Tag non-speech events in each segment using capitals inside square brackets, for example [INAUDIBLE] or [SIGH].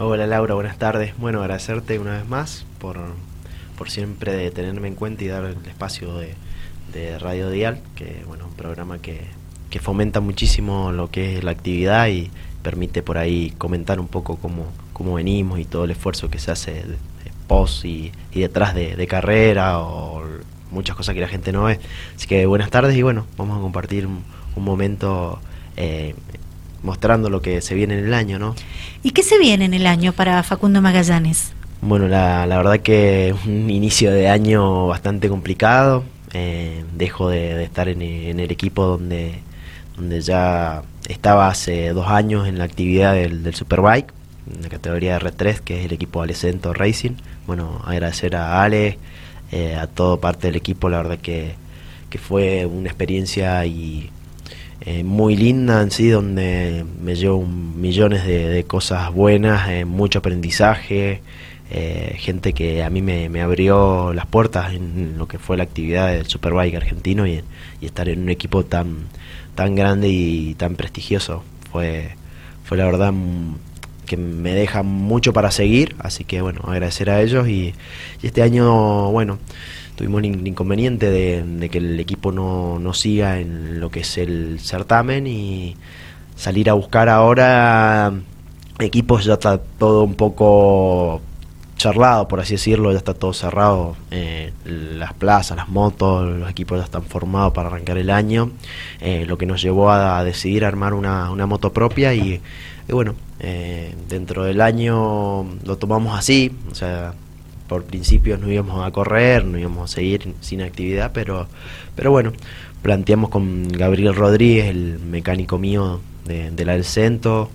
Hola Laura, buenas tardes. Bueno, agradecerte una vez más por, por siempre tenerme en cuenta y dar el espacio de, de Radio Dial, que bueno, un programa que, que fomenta muchísimo lo que es la actividad y permite por ahí comentar un poco cómo, cómo venimos y todo el esfuerzo que se hace de, post y, detrás de, carrera o muchas cosas que la gente no ve. Así que buenas tardes y bueno, vamos a compartir un, momento eh, mostrando lo que se viene en el año, ¿no? ¿Y qué se viene en el año para Facundo Magallanes? Bueno, la, la verdad que un inicio de año bastante complicado. Eh, dejo de, estar en, el equipo donde, donde ya estaba hace dos años en la actividad del, Superbike, en la categoría R3, que es el equipo Alecento Racing. Bueno, agradecer a Ale, eh, a todo parte del equipo, la verdad que, que fue una experiencia y eh, muy linda en sí, donde me llevo millones de, cosas buenas, eh, mucho aprendizaje, eh, gente que a mí me, abrió las puertas en lo que fue la actividad del Superbike argentino y, estar en un equipo tan, tan grande y tan prestigioso. Fue, fue la verdad que me deja mucho para seguir, así que bueno, agradecer a ellos y, este año, bueno, tuvimos el inconveniente de, que el equipo no, no siga en lo que es el certamen y salir a buscar ahora equipos ya está todo un poco charlado, por así decirlo, ya está todo cerrado, eh, las plazas, las motos, los equipos ya están formados para arrancar el año, eh, lo que nos llevó a, decidir armar una, una moto propia y, bueno, eh, dentro del año lo tomamos así, o sea, por principio no íbamos a correr, no íbamos a seguir sin actividad, pero, pero bueno, planteamos con Gabriel Rodríguez, el mecánico mío de, la del Centro,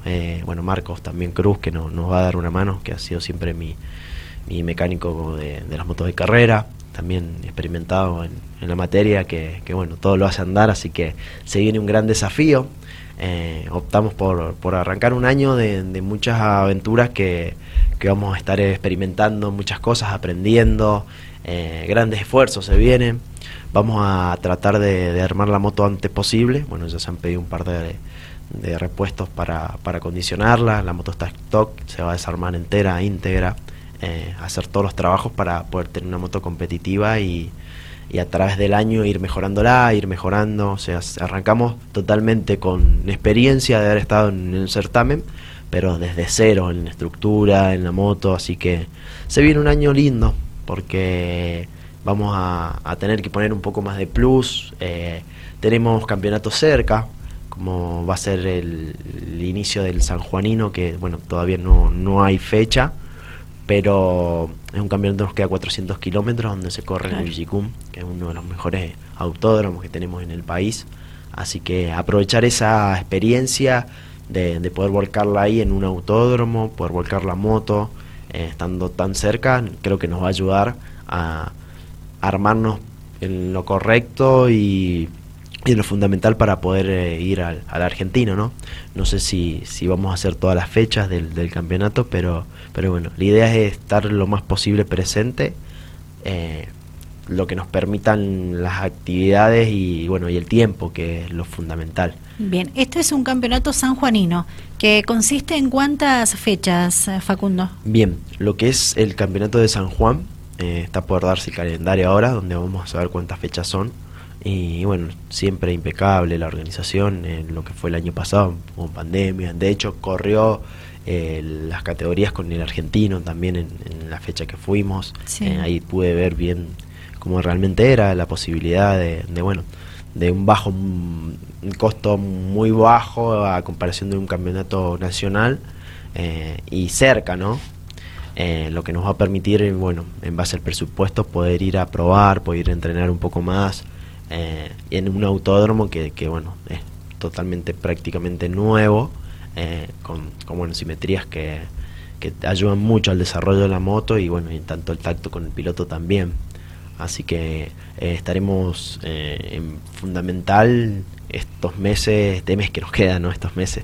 bueno, Marcos también Cruz, que nos va a dar una mano, que ha sido siempre mi, mi mecánico de, las motos de carrera, también experimentado en, la materia, que, bueno, todo lo hace andar, así que se viene un gran desafío. Eh, optamos por, por, arrancar un año de, muchas aventuras que, vamos a estar experimentando, muchas cosas, aprendiendo, eh, grandes esfuerzos se vienen. Vamos a tratar de, armar la moto antes posible. Bueno, ya se han pedido un par de, de repuestos para, para acondicionarla. La moto está stock, se va a desarmar entera, íntegra. Eh, hacer todos los trabajos para poder tener una moto competitiva y, a través del año ir mejorándola, ir mejorando. O sea, arrancamos totalmente con experiencia de haber estado en el certamen, pero desde cero en la estructura, en la moto. Así que se viene un año lindo porque vamos a, tener que poner un poco más de plus. Eh, tenemos campeonatos cerca, como va a ser el, el, inicio del San Juanino, que bueno, todavía no, no hay fecha pero es un campeonato que nos queda 400 kilómetros donde se corre en el Villicum, que es uno de los mejores autódromos que tenemos en el país. Así que aprovechar esa experiencia de, poder volcarla ahí en un autódromo, poder volcar la moto, eh, estando tan cerca, creo que nos va a ayudar a armarnos en lo correcto y y lo fundamental para poder eh, ir al, argentino, ¿no? No sé si, si vamos a hacer todas las fechas del, del, campeonato, pero, pero bueno, la idea es estar lo más posible presente, eh, lo que nos permitan las actividades y bueno y el tiempo, que es lo fundamental. Bien, este es un campeonato sanjuanino, que consiste en cuántas fechas, eh, Facundo? Bien, lo que es el campeonato de San Juan, está por darse el calendario ahora, donde vamos a saber cuántas fechas son y bueno, siempre impecable la organización en lo que fue el año pasado, con pandemia. De hecho, corrió eh, las categorías con el argentino también en, la fecha que fuimos. Eh, ahí pude ver bien cómo realmente era la posibilidad de, bueno, de un bajo un costo muy bajo a comparación de un campeonato nacional eh, y cerca, ¿no? lo que nos va a permitir, bueno, en base al presupuesto, poder ir a probar, poder ir a entrenar un poco más, eh, en un autódromo que, que, bueno, es totalmente prácticamente nuevo, eh, con, con simetrías que, que, ayudan mucho al desarrollo de la moto y bueno, y tanto el tacto con el piloto también. Así que eh, estaremos en fundamental estos meses, este mes que nos queda, ¿no? Estos meses,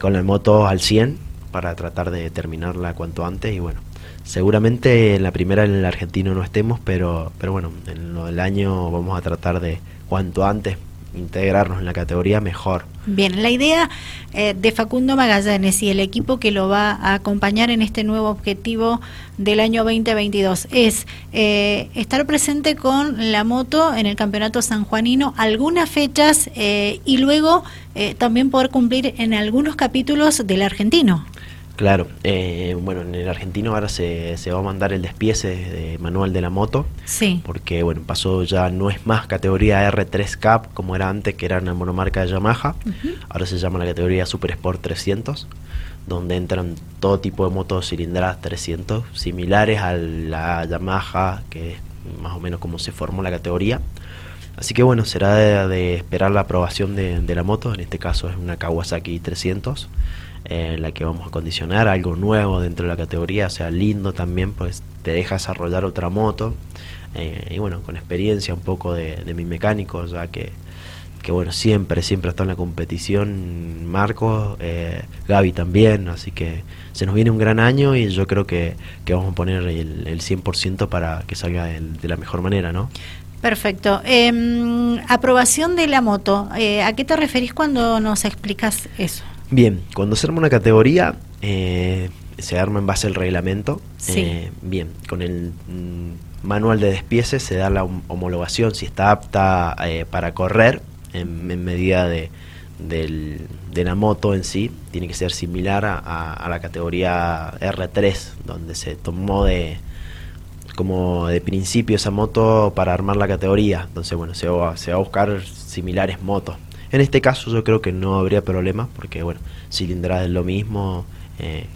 con la moto al 100 para tratar de terminarla cuanto antes y bueno, Seguramente en la primera en el argentino no estemos, pero, pero bueno, en lo del año vamos a tratar de cuanto antes integrarnos en la categoría mejor. Bien, la idea eh, de Facundo Magallanes y el equipo que lo va a acompañar en este nuevo objetivo del año 2022 es eh, estar presente con la moto en el Campeonato Sanjuanino algunas fechas eh, y luego también poder cumplir en algunos capítulos del argentino. Claro, eh, bueno, en el argentino ahora se, se, va a mandar el despiece de manual de la moto. Sí. Porque, bueno, pasó ya, no es más categoría R3 Cup como era antes, que era una monomarca de Yamaha. Ahora se llama la categoría Super Sport 300, donde entran todo tipo de motos cilindradas 300, similares a la Yamaha, que es más o menos como se formó la categoría. Así que bueno, será de, esperar la aprobación de, de, la moto, en este caso es una Kawasaki 300 en la que vamos a condicionar algo nuevo dentro de la categoría, o sea, lindo también, pues te deja desarrollar otra moto. Eh, y bueno, con experiencia un poco de, mi mecánico, ya que, que bueno, siempre, siempre está en la competición, Marcos, eh, Gaby también, así que se nos viene un gran año y yo creo que, que vamos a poner el, el 100% para que salga de la mejor manera, ¿no? Perfecto. Em, aprobación de la moto. Eh, ¿A qué te referís cuando nos explicas eso? Bien, cuando se arma una categoría, eh, se arma en base al reglamento. Eh, bien, con el mm, manual de despiece se da la homologación si está apta eh, para correr en, medida de, la moto en sí. Tiene que ser similar a, la categoría R3, donde se tomó de como de principio esa moto para armar la categoría. Entonces, bueno, se se va a buscar similares motos en este caso yo creo que no habría problema porque, bueno, cilindrada es lo mismo, eh,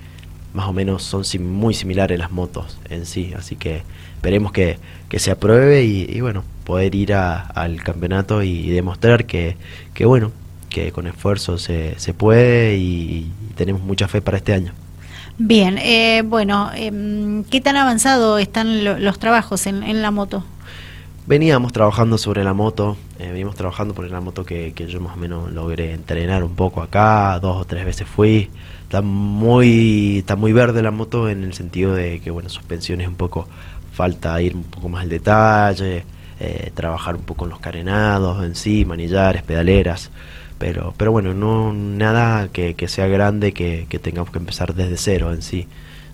más o menos son muy similares las motos en sí, así que esperemos que, se apruebe y, bueno, poder ir al campeonato y, demostrar que, que, bueno, que con esfuerzo se, se puede y, tenemos mucha fe para este año. Bien, eh, bueno, em, ¿qué tan avanzado están los trabajos en la moto? Veníamos trabajando sobre la moto, eh, venimos trabajando por la moto que, yo más o menos logré entrenar un poco acá, dos o tres veces fui. Está muy, está muy verde la moto en el sentido de que, bueno, suspensiones un poco, falta ir un poco más al detalle, eh, trabajar un poco en los carenados en sí, manillares, pedaleras. Pero, pero bueno, no nada que, que sea grande que, que tengamos que empezar desde cero en sí.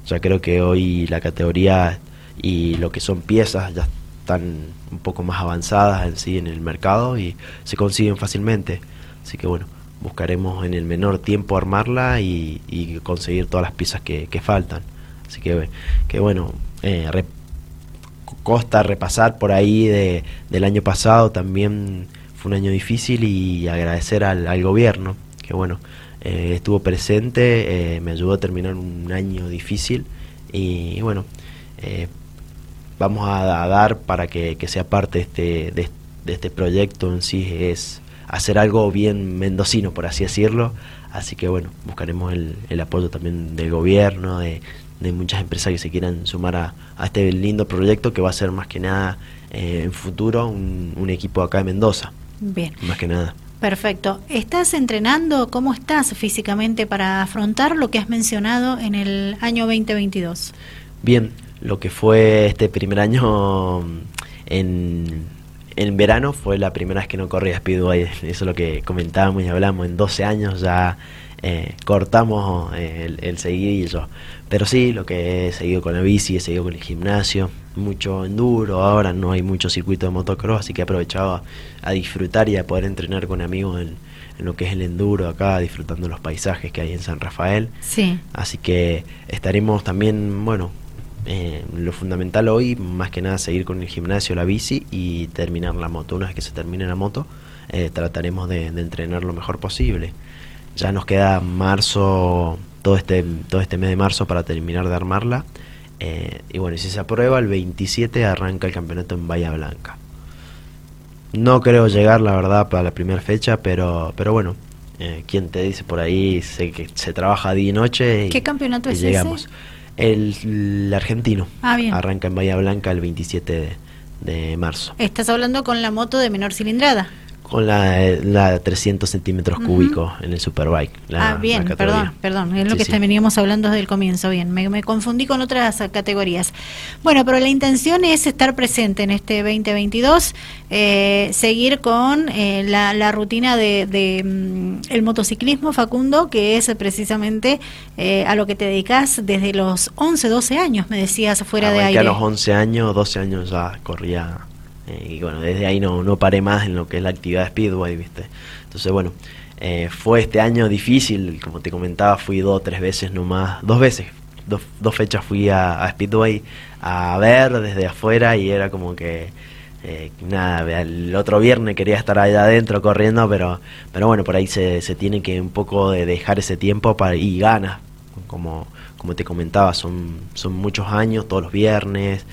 Ya creo que hoy la categoría y lo que son piezas ya están un poco más avanzadas en sí en el mercado y se consiguen fácilmente. Así que bueno, buscaremos en el menor tiempo armarla y, conseguir todas las piezas que, faltan. Así que, que bueno, eh, costa repasar por ahí de, del año pasado, también fue un año difícil y agradecer al, gobierno, que bueno, eh, estuvo presente, eh, me ayudó a terminar un año difícil y, bueno, eh, vamos a, dar para que, sea parte de este, de, este proyecto en sí es hacer algo bien mendocino, por así decirlo. Así que bueno, buscaremos el, el apoyo también del gobierno, de, muchas empresas que se quieran sumar a, este lindo proyecto que va a ser más que nada eh, en futuro un, un, equipo acá de Mendoza. Bien. Más que nada. Perfecto. ¿Estás entrenando? ¿Cómo estás físicamente para afrontar lo que has mencionado en el año 2022? Bien, lo que fue este primer año en, en verano fue la primera vez que no corría Speedway. Eso es lo que comentábamos y hablamos. En 12 años ya eh, cortamos eh, el, el seguidillo. Pero sí, lo que he seguido con la bici, he seguido con el gimnasio, mucho enduro. Ahora no hay mucho circuito de motocross, así que he aprovechado a, disfrutar y a poder entrenar con amigos en, en lo que es el enduro acá, disfrutando los paisajes que hay en San Rafael. Sí. Así que estaremos también, bueno, eh, lo fundamental hoy, más que nada, seguir con el gimnasio, la bici y terminar la moto. Una vez que se termine la moto, eh, trataremos de, entrenar lo mejor posible. Ya nos queda marzo, todo este, todo este mes de marzo para terminar de armarla. Eh, y bueno, si se aprueba, el 27 arranca el campeonato en Bahía Blanca. No creo llegar, la verdad, para la primera fecha, pero, pero bueno, eh, quien te dice por ahí, sé que se trabaja día y noche. ¿Qué campeonato es llegamos. ese? El, argentino. Ah, Arranca en Bahía Blanca el 27 de, marzo. ¿Estás hablando con la moto de menor cilindrada? Con la, la 300 centímetros cúbicos en el Superbike. ah, bien, perdón, perdón. Es lo que veníamos hablando desde el comienzo. Bien, me, confundí con otras categorías. Bueno, pero la intención es estar presente en este 2022, eh, seguir con eh, la, rutina de, mm, el motociclismo, Facundo, que es precisamente eh, a lo que te dedicas desde los 11, 12 años, me decías, fuera de aire. a los 11 años, 12 años ya corría eh, y bueno, desde ahí no, no paré más en lo que es la actividad de Speedway, ¿viste? Entonces, bueno, eh, fue este año difícil, como te comentaba, fui dos o tres veces nomás, dos veces, dos, dos fechas fui a, Speedway a ver desde afuera y era como que eh, nada, el otro viernes quería estar allá adentro corriendo, pero, pero bueno, por ahí se, se tiene que un poco de dejar ese tiempo para, y ganas, como, como te comentaba, son, son muchos años, todos los viernes,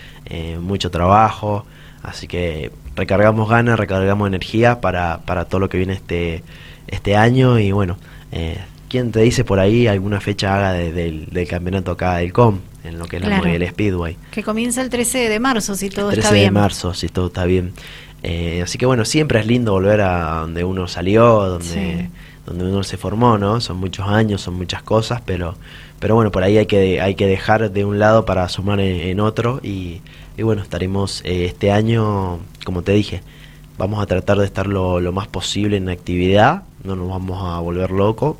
mucho trabajo, Así que recargamos ganas, recargamos energía para, para todo lo que viene este, este año y bueno, eh, ¿quién te dice por ahí alguna fecha haga del, campeonato acá del COM? En lo que es la el Speedway. Que comienza el 13 de marzo, si todo está bien. 13 de marzo, si todo está bien. Eh, así que bueno, siempre es lindo volver a donde uno salió, donde, donde uno se formó, ¿no? Son muchos años, son muchas cosas, pero, pero bueno, por ahí hay que, hay que dejar de un lado para sumar en otro y, y bueno, estaremos eh, este año, como te dije, vamos a tratar de estar lo, más posible en actividad, no nos vamos a volver locos,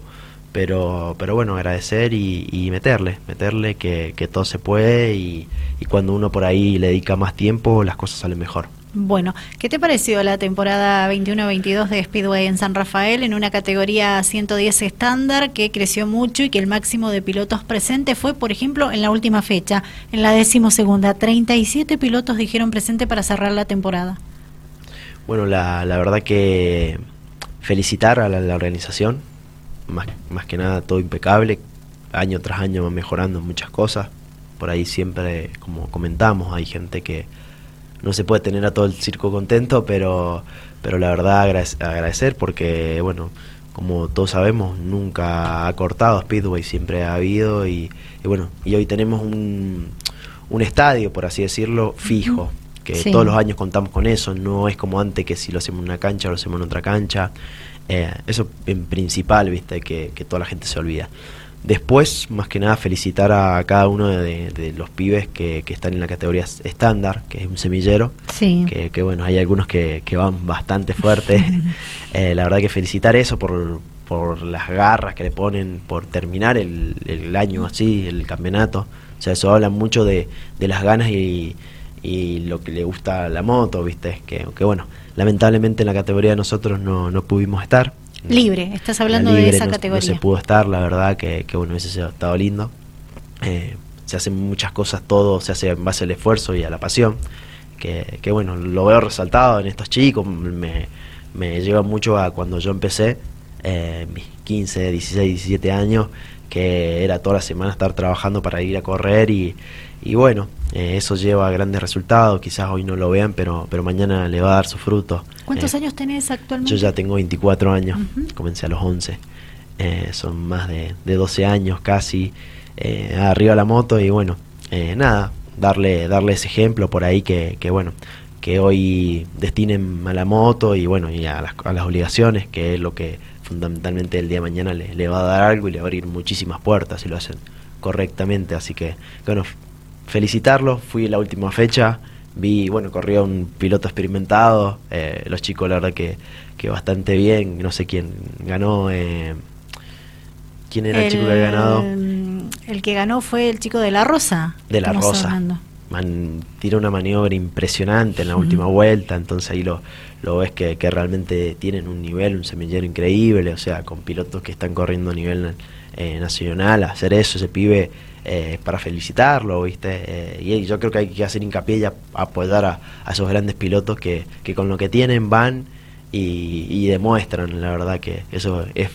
pero, pero bueno, agradecer y, meterle, meterle que, todo se puede y, y cuando uno por ahí le dedica más tiempo, las cosas salen mejor. Bueno, ¿qué te pareció la temporada 21-22 de Speedway en San Rafael en una categoría 110 estándar que creció mucho y que el máximo de pilotos presentes fue, por ejemplo, en la última fecha, en la decimosegunda, 37 pilotos dijeron presente para cerrar la temporada? Bueno, la, verdad que felicitar a la, organización, más, más que nada todo impecable, año tras año va mejorando muchas cosas, por ahí siempre, como comentamos, hay gente que no se puede tener a todo el circo contento, pero, pero la verdad agradecer porque, bueno, como todos sabemos, nunca ha cortado Speedway, siempre ha habido y, bueno, y hoy tenemos un, un estadio, por así decirlo, fijo, que todos los años contamos con eso, no es como antes que si lo hacemos en una cancha o lo hacemos en otra cancha, eh, eso en principal, viste, que, que toda la gente se olvida. Después, más que nada, felicitar a cada uno de, los pibes que, están en la categoría estándar, que es un semillero. Sí. Que, bueno, hay algunos que, van bastante fuerte. [LAUGHS] Eh, la verdad que felicitar eso por, por las garras que le ponen, por terminar el, el año así, el campeonato. O sea, eso habla mucho de, de las ganas y, y lo que le gusta a la moto, ¿viste? Que, que bueno, lamentablemente en la categoría de nosotros no, no pudimos estar Libre, estás hablando de esa categoría. No se pudo estar, la verdad que, que bueno, ese ha estado lindo. Eh, se hacen muchas cosas, todo se hace en base al esfuerzo y a la pasión. Que, que bueno, lo veo resaltado en estos chicos, me, me lleva mucho a cuando yo empecé, eh, mis 15, 16, 17 años, que era toda la semana estar trabajando para ir a correr y, y bueno, eh, eso lleva a grandes resultados, quizás hoy no lo vean, pero, pero mañana le va a dar su fruto. ¿Cuántos eh, años tenés actualmente? Yo ya tengo 24 años, comencé a los 11, eh, son más de, de 12 años casi, arriba la moto y bueno, nada, darle, darle ese ejemplo por ahí que, que bueno, que hoy destinen a la moto y bueno, y a las, a las obligaciones, que es lo que fundamentalmente el día de mañana le, le, va a dar algo y le va a abrir muchísimas puertas si lo hacen correctamente, así que bueno, felicitarlo, fui en la última fecha, vi, bueno, corrió un piloto experimentado, eh, los chicos la verdad que, que bastante bien, no sé quién ganó, eh, ¿quién era el, chico que había ganado? El que ganó fue el chico de La Rosa. De La Rosa. Man, tiró una maniobra impresionante en la última vuelta, entonces ahí lo, lo ves que, que, realmente tienen un nivel, un semillero increíble, o sea, con pilotos que están corriendo a nivel eh, nacional, hacer eso, ese pibe eh, para felicitarlo, ¿viste? Eh, y yo creo que hay que hacer hincapié y apoyar a, esos grandes pilotos que, que, con lo que tienen van y, demuestran, la verdad que eso es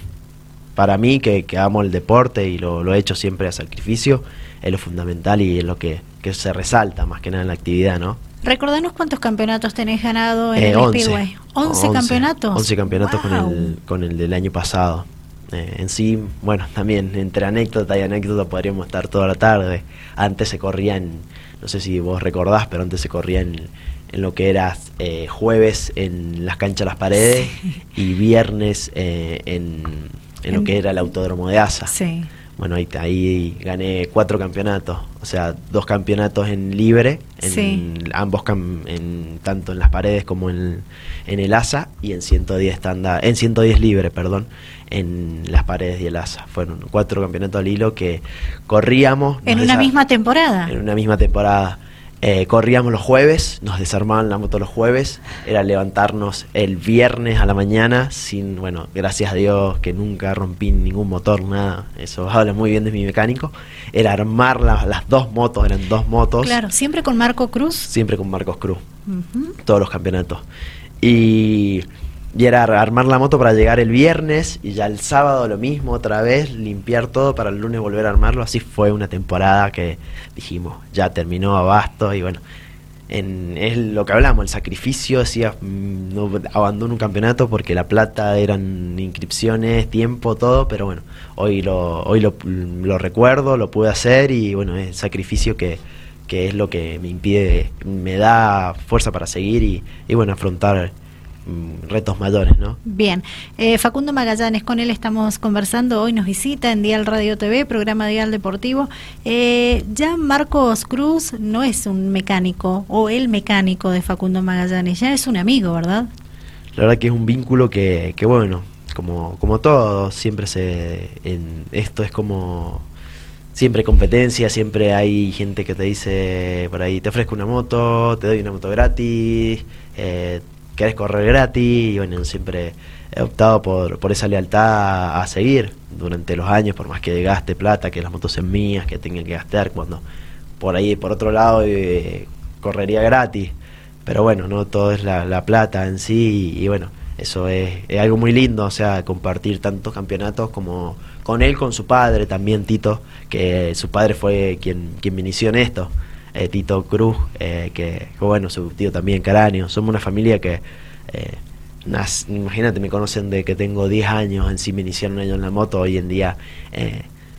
para mí que, que amo el deporte y lo, lo, he hecho siempre a sacrificio, es lo fundamental y es lo que, que se resalta más que nada en la actividad, ¿no? Recordanos cuántos campeonatos tenés ganado en el 11, Speedway. 11, campeonatos. 11 campeonatos con, el, con el del año pasado. Eh, en sí, bueno, también entre anécdota y anécdota podríamos estar toda la tarde. Antes se corría en, no sé si vos recordás, pero antes se corría en, en lo que era eh, jueves en las canchas Las Paredes y viernes eh, en, en, lo que era el Autódromo de Asa. Sí. Bueno, ahí, ahí gané cuatro campeonatos, o sea, dos campeonatos en libre, en ambos en, tanto en las paredes como en, en el ASA y en 110 tanda, en 110 libre, perdón, en las paredes y el ASA. Fueron cuatro campeonatos al hilo que corríamos. En una misma temporada. En una misma temporada. Eh, corríamos los jueves, nos desarmaban la moto los jueves, era levantarnos el viernes a la mañana, sin, bueno, gracias a Dios que nunca rompí ningún motor, nada, eso habla muy bien de mi mecánico, era armar las dos motos, eran dos motos. Claro, siempre con Marco Cruz. Siempre con Marcos Cruz, todos los campeonatos. Y y era armar la moto para llegar el viernes y ya el sábado lo mismo otra vez, limpiar todo para el lunes volver a armarlo. Así fue una temporada que dijimos, ya terminó abasto y bueno, en, es lo que hablamos, el sacrificio, decía, mm, no abandono un campeonato porque la plata eran inscripciones, tiempo, todo, pero bueno, hoy lo, hoy lo, recuerdo, lo pude hacer y bueno, es sacrificio que, que es lo que me impide, me da fuerza para seguir y, y bueno, afrontar retos mayores, ¿no? Bien, eh, Facundo Magallanes, con él estamos conversando, hoy nos visita en Dial Radio TV, programa Dial Deportivo. Eh, ya Marcos Cruz no es un mecánico o el mecánico de Facundo Magallanes, ya es un amigo, ¿verdad? La verdad que es un vínculo que, que bueno, como, como todo, siempre se... En, esto es como siempre competencia, siempre hay gente que te dice por ahí, te ofrezco una moto, te doy una moto gratis, eh, querés correr gratis y bueno, siempre he optado por, por esa lealtad a, seguir durante los años, por más que gaste plata, que las motos sean mías, que tenga que gastar, cuando por ahí, por otro lado, eh, correría gratis. Pero bueno, no todo es la, la plata en sí y, bueno, eso es, es, algo muy lindo, o sea, compartir tantos campeonatos como con él, con su padre también, Tito, que su padre fue quien, quien me inició en esto. Eh, Tito Cruz, eh, que, bueno, su tío también, Caranio. Somos una familia que, eh, imagínate, me conocen de que tengo 10 años, en sí me iniciaron ellos en la moto, hoy en día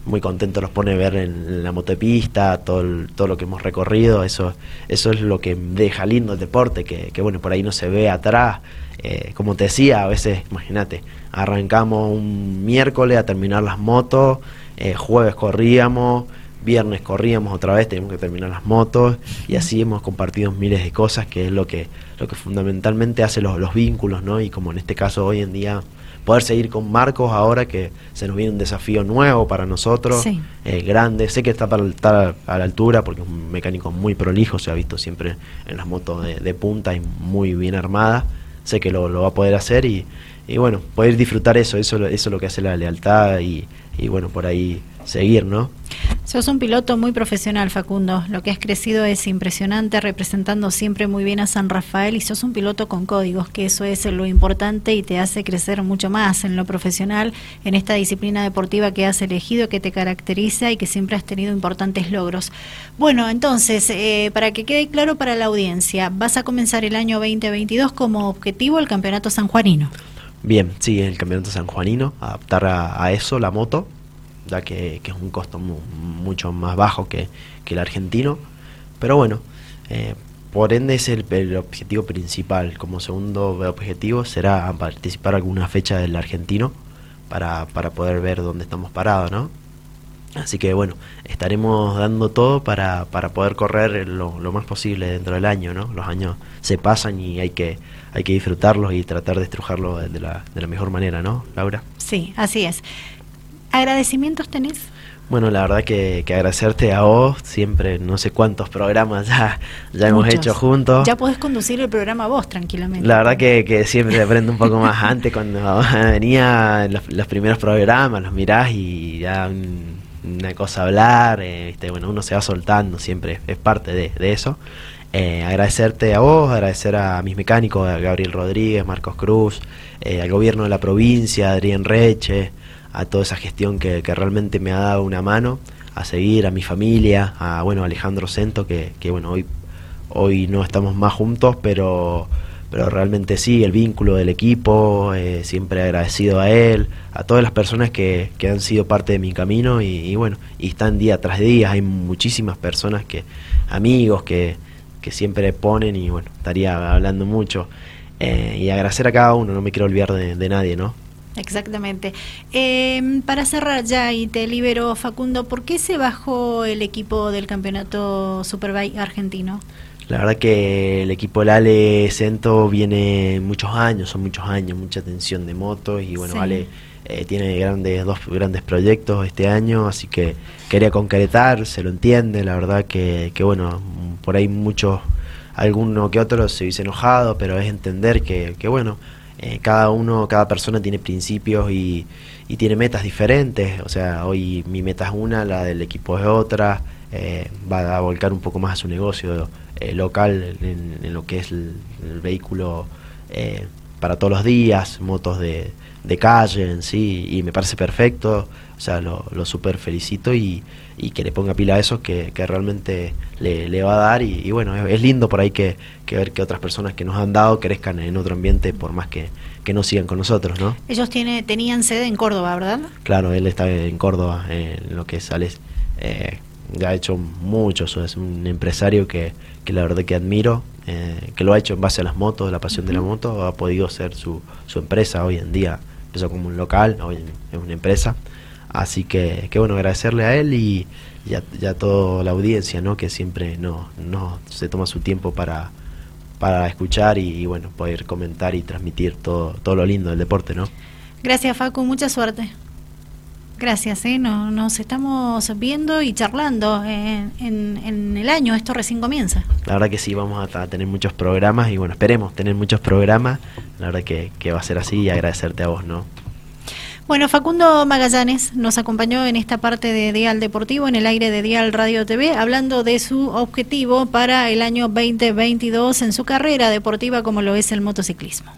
muy contento los pone ver en, la motopista, todo, todo lo que hemos recorrido, eso, eso es lo que deja lindo el deporte, que, que bueno, por ahí no se ve atrás. como te decía, a veces, imagínate, arrancamos un miércoles a terminar las motos, jueves corríamos, viernes corríamos otra vez, teníamos que terminar las motos y así hemos compartido miles de cosas que es lo que, lo que fundamentalmente hace los, los vínculos, ¿no? Y como en este caso hoy en día poder seguir con Marcos ahora que se nos viene un desafío nuevo para nosotros, eh, grande, sé que está para estar a la altura porque es un mecánico muy prolijo, se ha visto siempre en las motos de, punta y muy bien armada, sé que lo, lo va a poder hacer y, y bueno, poder disfrutar eso, eso, eso es lo que hace la lealtad y, y bueno, por ahí seguir, ¿no? Sos un piloto muy profesional, Facundo. Lo que has crecido es impresionante, representando siempre muy bien a San Rafael y sos un piloto con códigos, que eso es lo importante y te hace crecer mucho más en lo profesional, en esta disciplina deportiva que has elegido, que te caracteriza y que siempre has tenido importantes logros. Bueno, entonces, eh, para que quede claro para la audiencia, vas a comenzar el año 2022 como objetivo el Campeonato Sanjuanino. Bien, sí, el Campeonato Sanjuanino, adaptar a eso la moto que, es un costo mucho más bajo que, el argentino. Pero bueno, eh, por ende es el, objetivo principal. Como segundo objetivo será participar alguna fecha del argentino para, para poder ver dónde estamos parados, ¿no? Así que bueno, estaremos dando todo para, para poder correr lo, lo, más posible dentro del año, ¿no? Los años se pasan y hay que, hay que disfrutarlos y tratar de estrujarlos de la, de la mejor manera, ¿no, Laura? Sí, así es. ¿Agradecimientos tenés? Bueno, la verdad que, agradecerte a vos, siempre no sé cuántos programas ya, ya hemos hecho juntos. Ya podés conducir el programa vos tranquilamente. La verdad que, que siempre aprendo un poco más [LAUGHS] antes cuando [LAUGHS] venía los, primeros programas, los mirás y ya una cosa hablar, eh, bueno, uno se va soltando, siempre es parte de, eso. Eh, agradecerte a vos, agradecer a mis mecánicos, a Gabriel Rodríguez, Marcos Cruz, eh, al gobierno de la provincia, Adrián Reche, a toda esa gestión que, realmente me ha dado una mano a seguir, a mi familia, a bueno Alejandro Cento, que, que bueno, hoy, hoy no estamos más juntos, pero pero realmente sí, el vínculo del equipo, eh, siempre agradecido a él, a todas las personas que, que han sido parte de mi camino y, bueno, y están día tras día, hay muchísimas personas que, amigos que, que siempre ponen y bueno, estaría hablando mucho. Eh, y agradecer a cada uno, no me quiero olvidar de, nadie, ¿no? Exactamente. Em, para cerrar ya y te libero, Facundo, ¿por qué se bajó el equipo del campeonato Superbike argentino? La verdad que el equipo del Ale Cento viene muchos años, son muchos años, mucha atención de motos y bueno, Ale eh, tiene grandes dos grandes proyectos este año, así que quería concretar, se lo entiende, la verdad que, que bueno, por ahí muchos, alguno que otro se hubiese enojado, pero es entender que, que bueno, eh, cada uno, cada persona tiene principios y, tiene metas diferentes, o sea, hoy mi meta es una, la del equipo es otra, eh, va a volcar un poco más a su negocio eh, local en, lo que es el, vehículo eh, para todos los días, motos de, de, calle en sí, y me parece perfecto, o sea, lo, lo super felicito y, y, que le ponga pila a eso que, que realmente le, le, va a dar y, bueno, es, lindo por ahí que, que, ver que otras personas que nos han dado crezcan en otro ambiente por más que, que no sigan con nosotros, ¿no? Ellos tiene, tenían sede en Córdoba, ¿verdad? Claro, él está en Córdoba, en lo que sale... Eh, ha hecho mucho, es un empresario que, que la verdad que admiro, eh, que lo ha hecho en base a las motos, la pasión de la moto, ha podido ser su, su empresa hoy en día, empezó como un local, hoy es una empresa, así que, que bueno, agradecerle a él y, ya a, toda la audiencia, ¿no? que siempre no, no se toma su tiempo para, para escuchar y, y, bueno, poder comentar y transmitir todo, todo lo lindo del deporte, ¿no? Gracias Facu, mucha suerte. Gracias, ¿eh? nos, estamos viendo y charlando en, en, el año, esto recién comienza. La verdad que sí, vamos a, tener muchos programas y bueno, esperemos tener muchos programas, la verdad que, que va a ser así y agradecerte a vos, ¿no? Bueno, Facundo Magallanes nos acompañó en esta parte de Dial Deportivo, en el aire de Dial Radio TV, hablando de su objetivo para el año 2022 en su carrera deportiva como lo es el motociclismo.